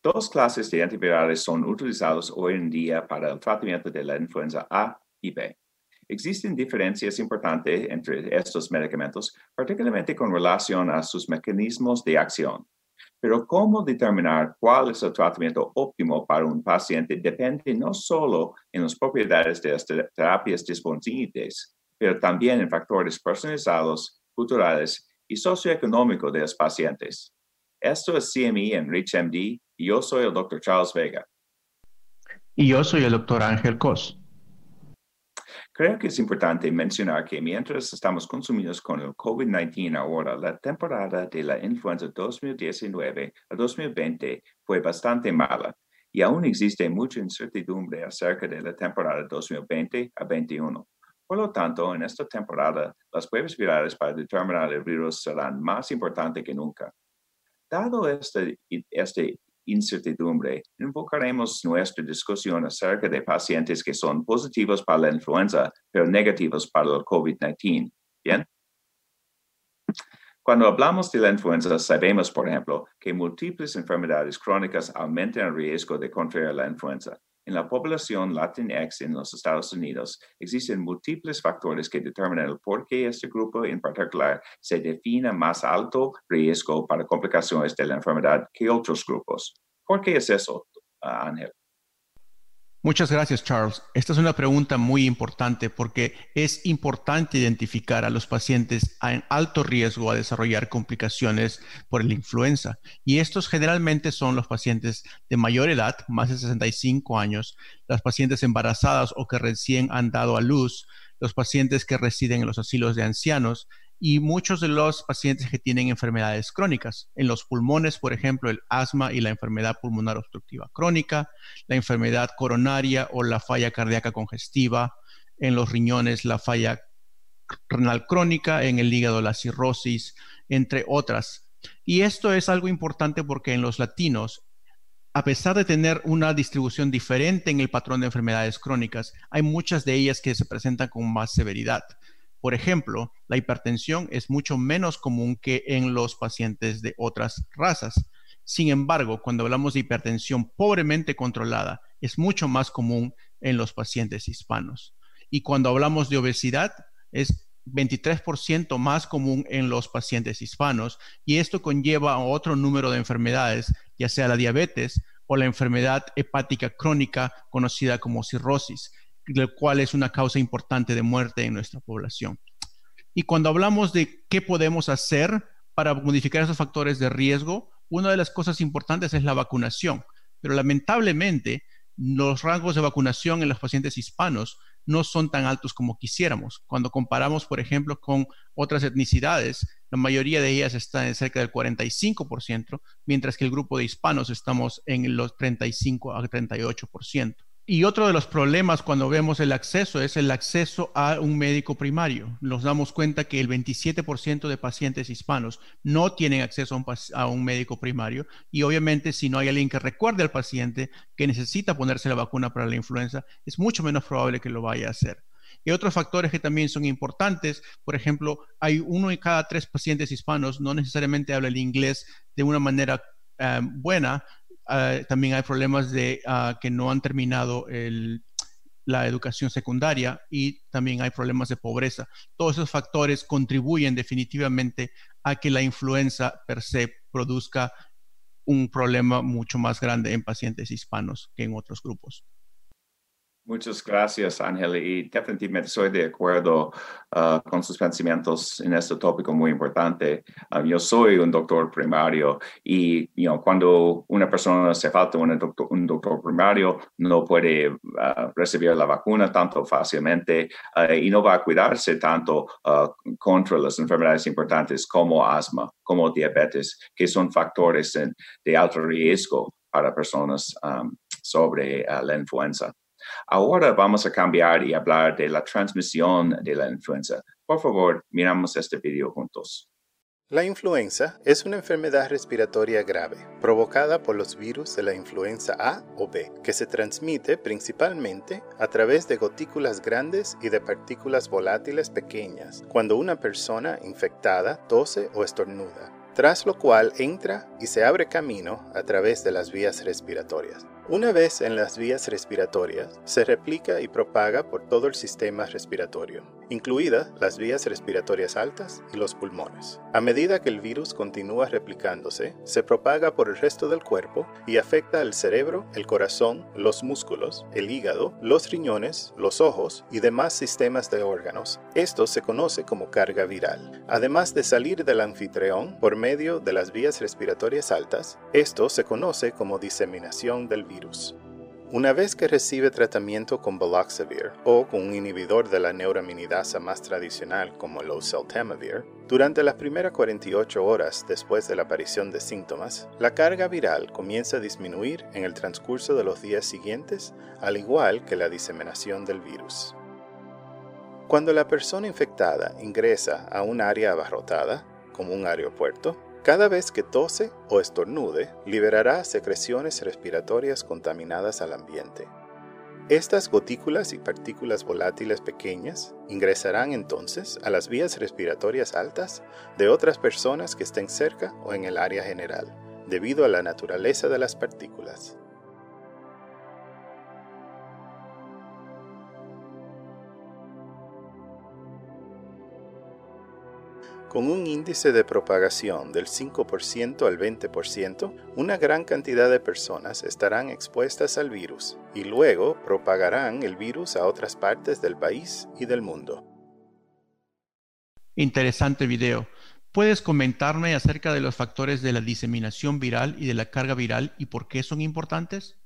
Dos clases de antivirales son utilizados hoy en día para el tratamiento de la influenza A y B. Existen diferencias importantes entre estos medicamentos, particularmente con relación a sus mecanismos de acción. Pero cómo determinar cuál es el tratamiento óptimo para un paciente depende no solo en las propiedades de las terapias disponibles, pero también en factores personalizados, culturales y socioeconómicos de los pacientes. Esto es CME en ReachMD y yo soy el Dr. Charles Vega. Y yo soy el Dr. Ángel Cos. Creo que es importante mencionar que mientras estamos consumidos con el COVID-19 ahora, la temporada de la influenza 2019 a 2020 fue bastante mala y aún existe mucha incertidumbre acerca de la temporada 2020 a 2021. Por lo tanto, en esta temporada, las pruebas virales para determinar el virus serán más importantes que nunca. Dado este, este incertidumbre, enfocaremos nuestra discusión acerca de pacientes que son positivos para la influenza, pero negativos para el COVID-19. ¿Bien? Cuando hablamos de la influenza, sabemos, por ejemplo, que múltiples enfermedades crónicas aumentan el riesgo de contraer la influenza. En la población Latinx en los Estados Unidos existen múltiples factores que determinan el por qué este grupo en particular se define más alto riesgo para complicaciones de la enfermedad que otros grupos. ¿Por qué es eso, Ángel? Muchas gracias, Charles. Esta es una pregunta muy importante porque es importante identificar a los pacientes en alto riesgo a desarrollar complicaciones por la influenza. Y estos generalmente son los pacientes de mayor edad, más de 65 años, las pacientes embarazadas o que recién han dado a luz, los pacientes que residen en los asilos de ancianos y muchos de los pacientes que tienen enfermedades crónicas. En los pulmones, por ejemplo, el asma y la enfermedad pulmonar obstructiva crónica, la enfermedad coronaria o la falla cardíaca congestiva, en los riñones la falla renal crónica, en el hígado la cirrosis, entre otras. Y esto es algo importante porque en los latinos, a pesar de tener una distribución diferente en el patrón de enfermedades crónicas, hay muchas de ellas que se presentan con más severidad. Por ejemplo, la hipertensión es mucho menos común que en los pacientes de otras razas. Sin embargo, cuando hablamos de hipertensión pobremente controlada, es mucho más común en los pacientes hispanos. Y cuando hablamos de obesidad, es 23% más común en los pacientes hispanos y esto conlleva otro número de enfermedades, ya sea la diabetes o la enfermedad hepática crónica conocida como cirrosis, lo cual es una causa importante de muerte en nuestra población. Y cuando hablamos de qué podemos hacer para modificar esos factores de riesgo, una de las cosas importantes es la vacunación. Pero lamentablemente, los rangos de vacunación en los pacientes hispanos no son tan altos como quisiéramos. Cuando comparamos, por ejemplo, con otras etnicidades, la mayoría de ellas están en cerca del 45%, mientras que el grupo de hispanos estamos en los 35 a 38%. Y otro de los problemas cuando vemos el acceso es el acceso a un médico primario. Nos damos cuenta que el 27% de pacientes hispanos no tienen acceso a un, médico primario y obviamente si no hay alguien que recuerde al paciente que necesita ponerse la vacuna para la influenza, es mucho menos probable que lo vaya a hacer. Y otros factores que también son importantes, por ejemplo, hay uno en cada tres pacientes hispanos no necesariamente habla el inglés de una manera eh, buena, Ah, también hay problemas de ah, que no han terminado la educación secundaria y también hay problemas de pobreza. Todos esos factores contribuyen definitivamente a que la influenza per se produzca un problema mucho más grande en pacientes hispanos que en otros grupos. Muchas gracias, Ángel. Y definitivamente soy de acuerdo uh, con sus pensamientos en este tópico muy importante. Uh, yo soy un doctor primario y cuando una persona se falta un doctor, un doctor primario, no puede uh, recibir la vacuna tanto fácilmente y no va a cuidarse tanto contra las enfermedades importantes como asma, como diabetes, que son factores de alto riesgo para personas sobre la influenza. Ahora vamos a cambiar y hablar de la transmisión de la influenza. Por favor, miramos este video juntos. La influenza es una enfermedad respiratoria grave provocada por los virus de la influenza A o B, que se transmite principalmente a través de gotículas grandes y de partículas volátiles pequeñas cuando una persona infectada tose o estornuda. tras lo cual entra y se abre camino a través de las vías respiratorias. Una vez en las vías respiratorias, se replica y propaga por todo el sistema respiratorio, incluidas las vías respiratorias altas y los pulmones. A medida que el virus continúa replicándose, se propaga por el resto del cuerpo y afecta al cerebro, el corazón, los músculos, el hígado, los riñones, los ojos y demás sistemas de órganos. Esto se conoce como carga viral. Además de salir del anfitrión por medio de las vías respiratorias altas, esto se conoce como diseminación del virus. Una vez que recibe tratamiento con Baloxavir o con un inhibidor de la neuraminidasa más tradicional como el oseltamivir, durante las primeras 48 horas después de la aparición de síntomas, la carga viral comienza a disminuir en el transcurso de los días siguientes, al igual que la diseminación del virus. Cuando la persona infectada ingresa a un área abarrotada, como un aeropuerto, cada vez que tose o estornude, liberará secreciones respiratorias contaminadas al ambiente. Estas gotículas y partículas volátiles pequeñas ingresarán entonces a las vías respiratorias altas de otras personas que estén cerca o en el área general, debido a la naturaleza de las partículas. Con un índice de propagación del 5% al 20%, una gran cantidad de personas estarán expuestas al virus y luego propagarán el virus a otras partes del país y del mundo. Interesante video. ¿Puedes comentarme acerca de los factores de la diseminación viral y de la carga viral y por qué son importantes?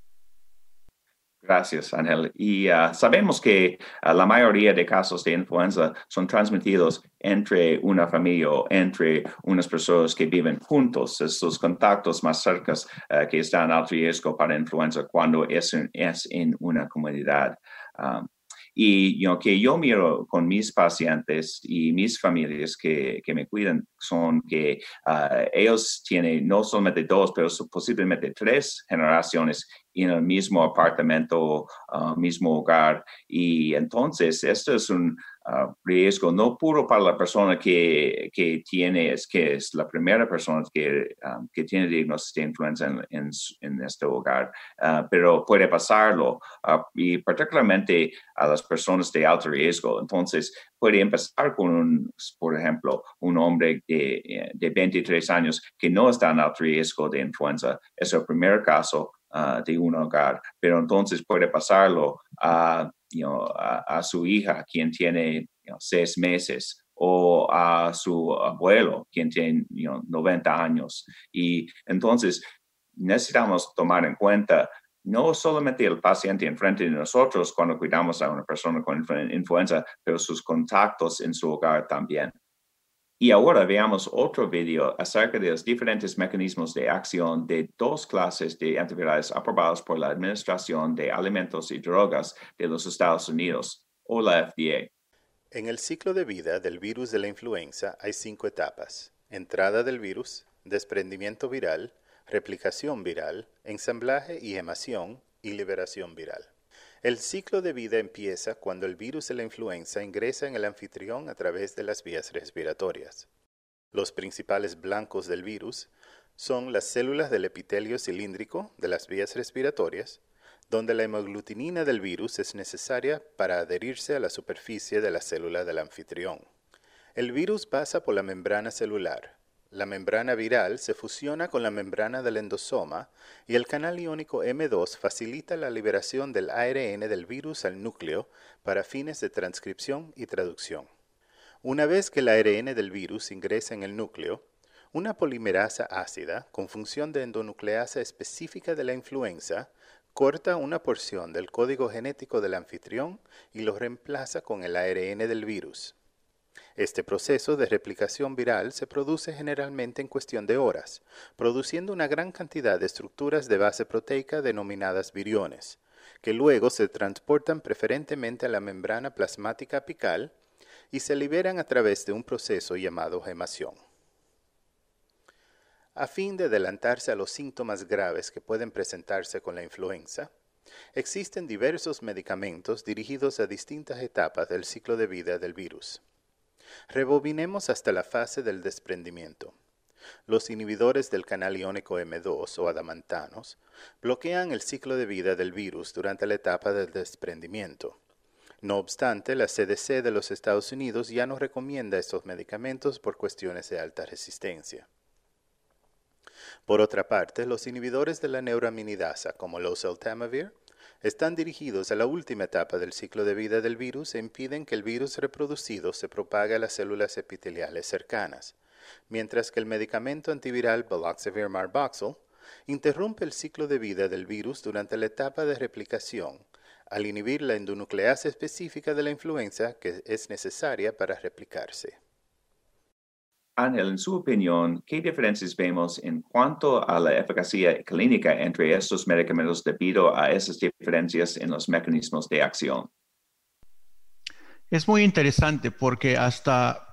Gracias, Ángel. Y ah, sabemos que ah, la mayoría de casos de influenza son transmitidos entre una familia o entre unas personas que viven juntos, esos contactos más cercanos ah, que están al riesgo para influenza cuando es en, una comunidad. Y yo, que yo miro con mis pacientes y mis familias que, que me cuidan son que ellos tienen no solamente dos, pero posiblemente tres generaciones en el mismo apartamento, uh, mismo hogar. Y entonces, esto es un uh, riesgo no puro para la persona que, que, tiene, es que es la primera persona que, um, que tiene diagnóstico de influenza en, en, este hogar, pero puede pasarlo, y particularmente a las personas de alto riesgo. Entonces, puede empezar con, un, por ejemplo, un hombre de, de 23 años que no está en alto riesgo de influenza. Es el primer caso Ah, de un hogar, pero entonces puede pasarlo a, su hija, quien tiene seis meses, o a su abuelo, quien tiene 90 años. Y entonces necesitamos tomar en cuenta no solamente el paciente enfrente de nosotros cuando cuidamos a una persona con influenza, pero sus contactos en su hogar también. Y ahora veamos otro video acerca de los diferentes mecanismos de acción de dos clases de antivirales aprobados por la Administración de Alimentos y Drogas de los Estados Unidos, o la FDA. En el ciclo de vida del virus de la influenza hay cinco etapas. Entrada del virus, desprendimiento viral, replicación viral, ensamblaje y emación y liberación viral. El ciclo de vida empieza cuando el virus de la influenza ingresa en el anfitrión a través de las vías respiratorias. Los principales blancos del virus son las células del epitelio cilíndrico de las vías respiratorias, donde la hemaglutinina del virus es necesaria para adherirse a la superficie de la célula del anfitrión. El virus pasa por la membrana celular, la membrana viral se fusiona con la membrana del endosoma y el canal iónico M2 facilita la liberación del ARN del virus al núcleo para fines de transcripción y traducción. Una vez que el ARN del virus ingresa en el núcleo, una polimerasa ácida con función de endonucleasa específica de la influenza corta una porción del código genético del anfitrión y lo reemplaza con el ARN del virus. Este proceso de replicación viral se produce generalmente en cuestión de horas, produciendo una gran cantidad de estructuras de base proteica denominadas viriones, que luego se transportan preferentemente a la membrana plasmática apical y se liberan a través de un proceso llamado gemación. A fin de adelantarse a los síntomas graves que pueden presentarse con la influenza, existen diversos medicamentos dirigidos a distintas etapas del ciclo de vida del virus. Rebobinemos hasta la fase del desprendimiento. Los inhibidores del canal iónico M2 o adamantanos bloquean el ciclo de vida del virus durante la etapa del desprendimiento. No obstante, la CDC de los Estados Unidos ya no recomienda estos medicamentos por cuestiones de alta resistencia. Por otra parte, los inhibidores de la neuraminidasa, como los Eltamavir, están dirigidos a la última etapa del ciclo de vida del virus e impiden que el virus reproducido se propague a las células epiteliales cercanas, mientras que el medicamento antiviral Baloxavir Marboxil interrumpe el ciclo de vida del virus durante la etapa de replicación, al inhibir la endonucleasa específica de la influenza que es necesaria para replicarse. Ángel, en su opinión, ¿qué diferencias vemos en cuanto a la eficacia clínica entre estos medicamentos debido a esas diferencias en los mecanismos de acción? Es muy interesante porque hasta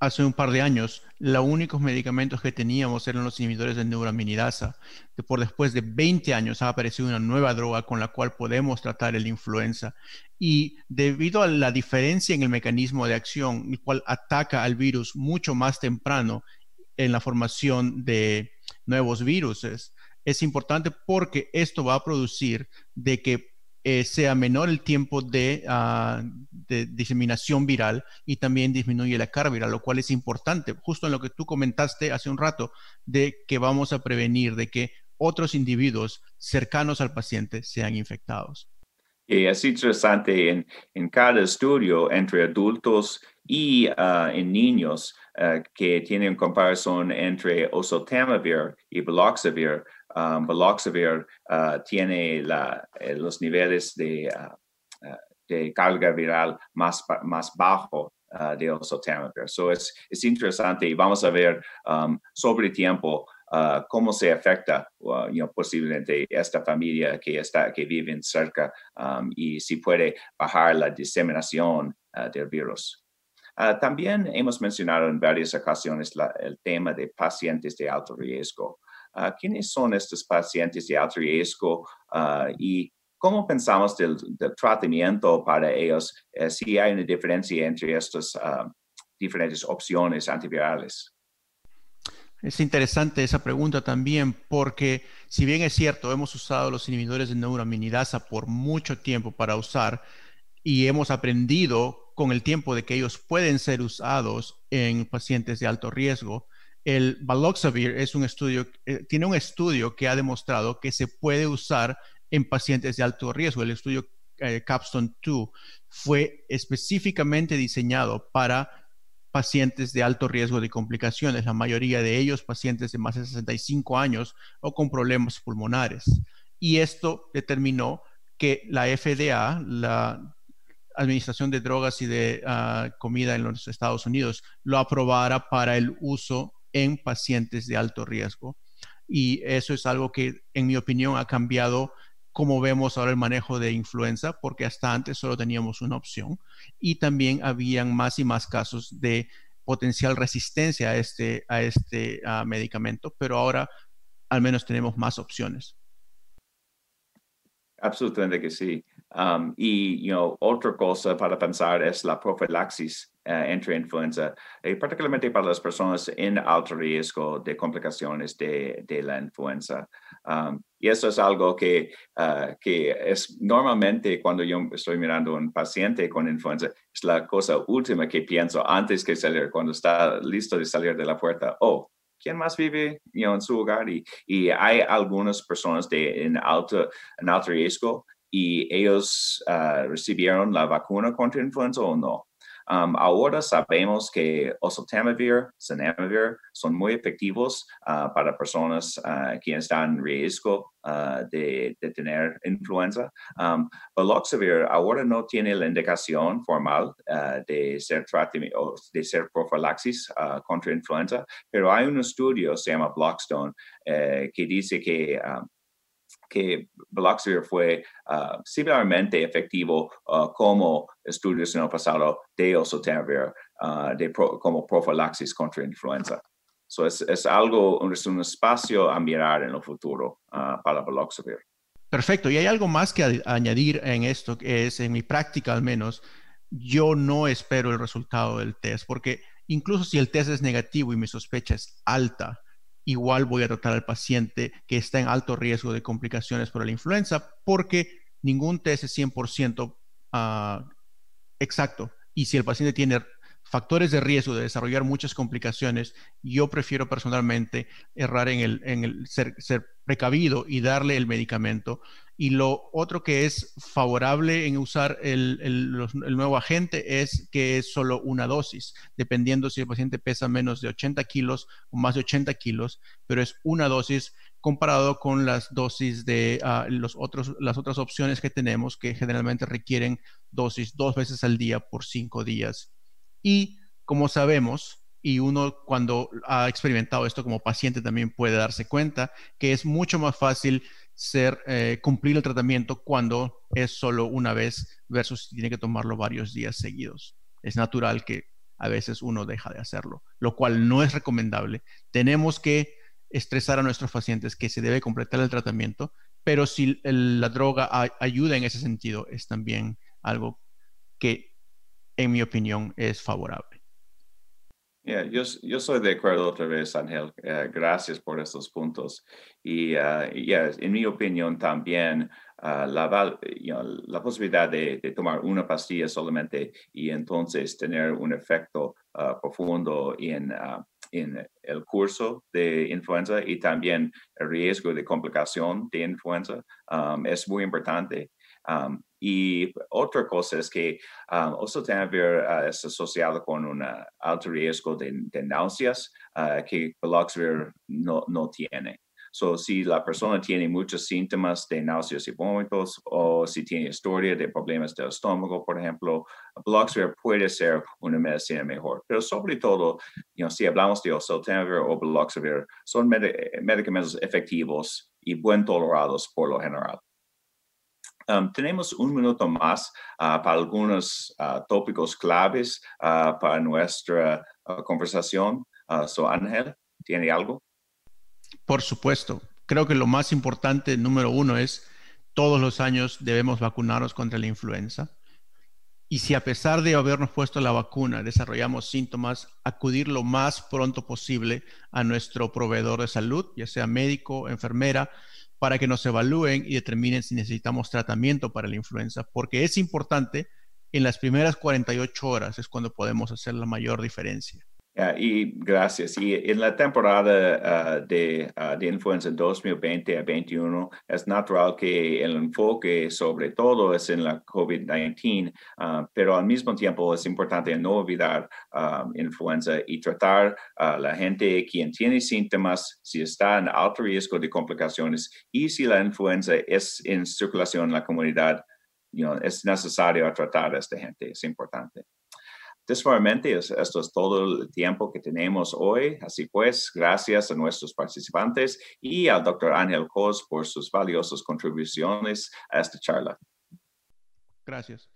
hace un par de años, los únicos medicamentos que teníamos eran los inhibidores de neuraminidasa. Por después de 20 años ha aparecido una nueva droga con la cual podemos tratar el influenza. Y debido a la diferencia en el mecanismo de acción, el cual ataca al virus mucho más temprano en la formación de nuevos virus, es importante porque esto va a producir de que eh, sea menor el tiempo ah, de, diseminación viral y también disminuye la carga viral, lo cual es importante, justo en lo que tú comentaste hace un rato, de que vamos a prevenir de que otros individuos cercanos al paciente sean infectados. Y es interesante en, en cada estudio entre adultos y ah, en niños ah, que tienen comparación entre oseltamivir y baloxavir, um, uh, tiene eh, los niveles de, uh, uh, de, carga viral más, más bajo de oseltamivir. So es, es interesante y vamos a ver um, sobre tiempo cómo se afecta posiblemente esta familia que, está, que viven cerca um, y si puede bajar la diseminación del virus. también hemos mencionado en varias ocasiones el tema de pacientes de alto riesgo. Ah, quiénes son estos pacientes de alto riesgo ah, y cómo pensamos del, tratamiento para ellos, eh, si hay una diferencia entre estas ah, diferentes opciones antivirales. Es interesante esa pregunta también porque si bien es cierto, hemos usado los inhibidores de neuraminidasa por mucho tiempo para usar y hemos aprendido con el tiempo de que ellos pueden ser usados en pacientes de alto riesgo, el Baloxavir es un estudio, eh, tiene un estudio que ha demostrado que se puede usar en pacientes de alto riesgo. El estudio eh, Capstone 2 fue específicamente diseñado para pacientes de alto riesgo de complicaciones, la mayoría de ellos pacientes de más de 65 años o con problemas pulmonares. Y esto determinó que la FDA, la Administración de Drogas y de ah, Comida en los Estados Unidos, lo aprobara para el uso en pacientes de alto riesgo. Y eso es algo que, en mi opinión, ha cambiado cómo vemos ahora el manejo de influenza, porque hasta antes solo teníamos una opción y también habían más y más casos de potencial resistencia a este, a este medicamento, pero ahora al menos tenemos más opciones. Absolutamente que sí. Um, y you know, otra cosa para pensar es la profilaxis uh, entre influenza, y particularmente para las personas en alto riesgo de complicaciones de, de la influenza. Um, y eso es algo que, uh, que es normalmente cuando yo estoy mirando a un paciente con influenza, es la cosa última que pienso antes que salir, cuando está listo de salir de la puerta. Oh, ¿quién más vive en su hogar? Y, y, hay algunas personas de, en, alto, en alto riesgo y ellos ah, recibieron la vacuna contra influenza o no. Um, ahora sabemos que oseltamivir, zanamivir son muy efectivos uh, para personas uh, que están en riesgo de, tener influenza. Um, Baloxavir ahora no tiene la indicación formal de ser de ser profilaxis contra influenza, pero hay un estudio, se llama Blockstone, eh, que dice que que Baloxavir fue uh, similarmente efectivo uh, como estudios en el pasado de oseltamivir uh, de como profilaxis contra influenza. So es, es algo, es un espacio a mirar en el futuro para Baloxavir. Perfecto. Y hay algo más que añadir en esto, que es en mi práctica al menos, yo no espero el resultado del test, porque incluso si el test es negativo y mi sospecha es alta, igual voy a tratar al paciente que está en alto riesgo de complicaciones por la influenza porque ningún test es 100% ah, exacto. Y si el paciente tiene factores de riesgo de desarrollar muchas complicaciones, yo prefiero personalmente errar en el, en el ser, precavido y darle el medicamento. Y lo otro que es favorable en usar el, el, nuevo agente es que es solo una dosis, dependiendo si el paciente pesa menos de 80 kilos o más de 80 kilos, pero es una dosis comparado con las dosis de ah, los otros, las otras opciones que tenemos que generalmente requieren dosis dos veces al día por cinco días y como sabemos, y uno cuando ha experimentado esto como paciente también puede darse cuenta que es mucho más fácil ser, eh, cumplir el tratamiento cuando es solo una vez versus tiene que tomarlo varios días seguidos. Es natural que a veces uno deja de hacerlo, lo cual no es recomendable. Tenemos que estresar a nuestros pacientes que se debe completar el tratamiento, pero si la droga ayuda en ese sentido, es también algo que en mi opinión, es favorable. yo, yo, soy de acuerdo otra vez, Ángel. Eh, gracias por estos puntos. Y uh, en mi opinión también, uh, la, la, posibilidad de, tomar una pastilla solamente y entonces tener un efecto uh, profundo en, en el curso de influenza y también el riesgo de complicación de influenza um, es muy importante. Um, y otra cosa es que um, ver, uh, es asociado con un alto riesgo de, náuseas uh, que Baloxavir no, no tiene. So, si la persona tiene muchos síntomas de náuseas y vómitos o si tiene historia de problemas del estómago, por ejemplo, Baloxavir puede ser una medicina mejor. Pero sobre todo, si hablamos de oseltamivir o Baloxavir, son medicamentos efectivos y buen tolerados por lo general. Um, tenemos un minuto más uh, para algunos uh, tópicos claves uh, para nuestra conversación. so, Ángel, ¿tiene algo? Por supuesto. Creo que lo más importante, número uno, es todos los años debemos vacunarnos contra la influenza. Y si a pesar de habernos puesto la vacuna desarrollamos síntomas, acudir lo más pronto posible a nuestro proveedor de salud, ya sea médico, enfermera, para que nos evalúen y determinen si necesitamos tratamiento para la influenza, porque es importante, en las primeras 48 horas es cuando podemos hacer la mayor diferencia y gracias. Y en la temporada ah, de, uh, de, influenza 2020 a 2021 es natural que el enfoque sobre todo es en la COVID-19, ah, pero al mismo tiempo es importante no olvidar influenza y tratar a la gente quien tiene síntomas, si está en alto riesgo de complicaciones y si la influenza es en circulación en la comunidad, es necesario tratar a esta gente, es importante. Desformalmente, esto es todo el tiempo que tenemos hoy. Así pues, gracias a nuestros participantes y al doctor Ángel Cos por sus valiosas contribuciones a esta charla. Gracias.